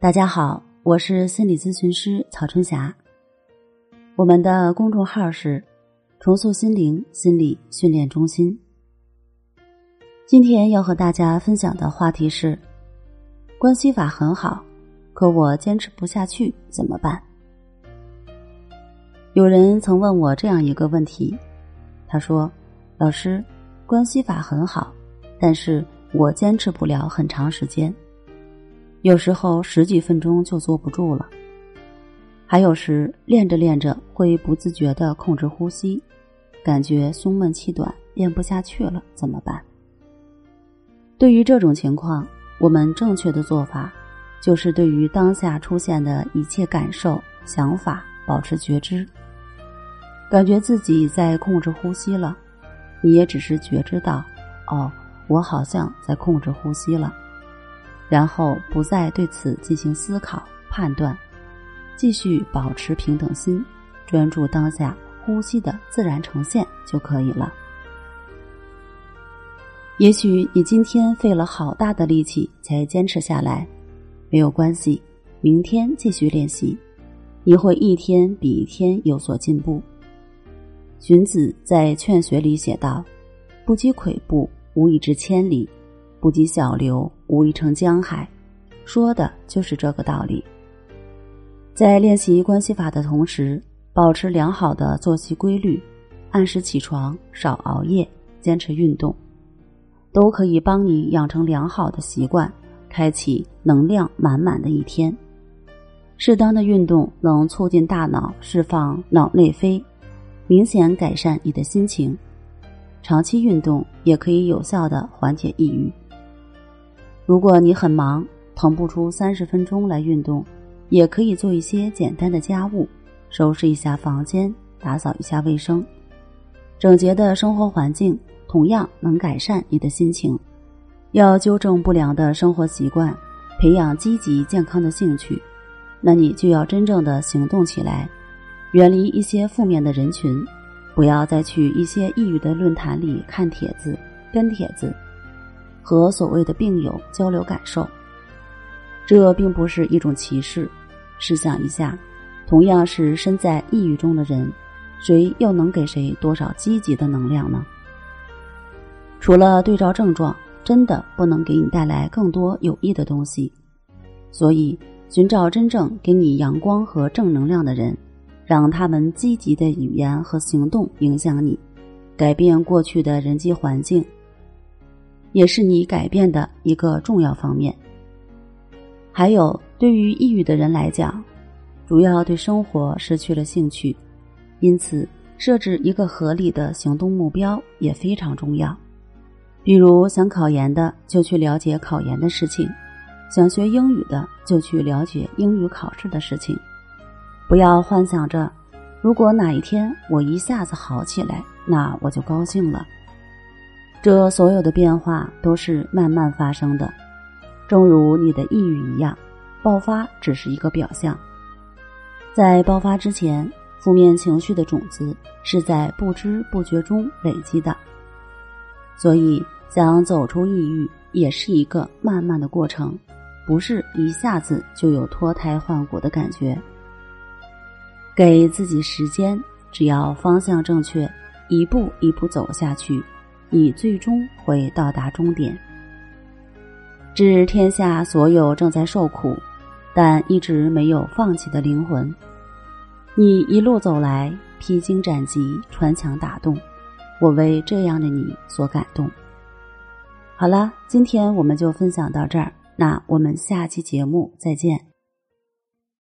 大家好，我是心理咨询师曹春霞。我们的公众号是“重塑心灵心理训练中心”。今天要和大家分享的话题是：关系法很好，可我坚持不下去怎么办？有人曾问我这样一个问题，他说：“老师，关系法很好，但是我坚持不了很长时间。”有时候十几分钟就坐不住了，还有时练着练着会不自觉的控制呼吸，感觉胸闷气短，练不下去了，怎么办？对于这种情况，我们正确的做法就是对于当下出现的一切感受、想法保持觉知，感觉自己在控制呼吸了，你也只是觉知到，哦，我好像在控制呼吸了。然后不再对此进行思考判断，继续保持平等心，专注当下呼吸的自然呈现就可以了。也许你今天费了好大的力气才坚持下来，没有关系，明天继续练习，你会一天比一天有所进步。荀子在《劝学》里写道：“不积跬步，无以至千里。”不积小流，无以成江海，说的就是这个道理。在练习关系法的同时，保持良好的作息规律，按时起床，少熬夜，坚持运动，都可以帮你养成良好的习惯，开启能量满满的一天。适当的运动能促进大脑释放脑内啡，明显改善你的心情。长期运动也可以有效的缓解抑郁。如果你很忙，腾不出三十分钟来运动，也可以做一些简单的家务，收拾一下房间，打扫一下卫生。整洁的生活环境同样能改善你的心情。要纠正不良的生活习惯，培养积极健康的兴趣，那你就要真正的行动起来，远离一些负面的人群，不要再去一些抑郁的论坛里看帖子、跟帖子。和所谓的病友交流感受，这并不是一种歧视。试想一下，同样是身在抑郁中的人，谁又能给谁多少积极的能量呢？除了对照症状，真的不能给你带来更多有益的东西。所以，寻找真正给你阳光和正能量的人，让他们积极的语言和行动影响你，改变过去的人际环境。也是你改变的一个重要方面。还有，对于抑郁的人来讲，主要对生活失去了兴趣，因此设置一个合理的行动目标也非常重要。比如，想考研的就去了解考研的事情，想学英语的就去了解英语考试的事情。不要幻想着，如果哪一天我一下子好起来，那我就高兴了。这所有的变化都是慢慢发生的，正如你的抑郁一样，爆发只是一个表象。在爆发之前，负面情绪的种子是在不知不觉中累积的，所以想走出抑郁也是一个慢慢的过程，不是一下子就有脱胎换骨的感觉。给自己时间，只要方向正确，一步一步走下去。你最终会到达终点。致天下所有正在受苦，但一直没有放弃的灵魂，你一路走来，披荆斩棘，穿墙打洞，我为这样的你所感动。好了，今天我们就分享到这儿，那我们下期节目再见。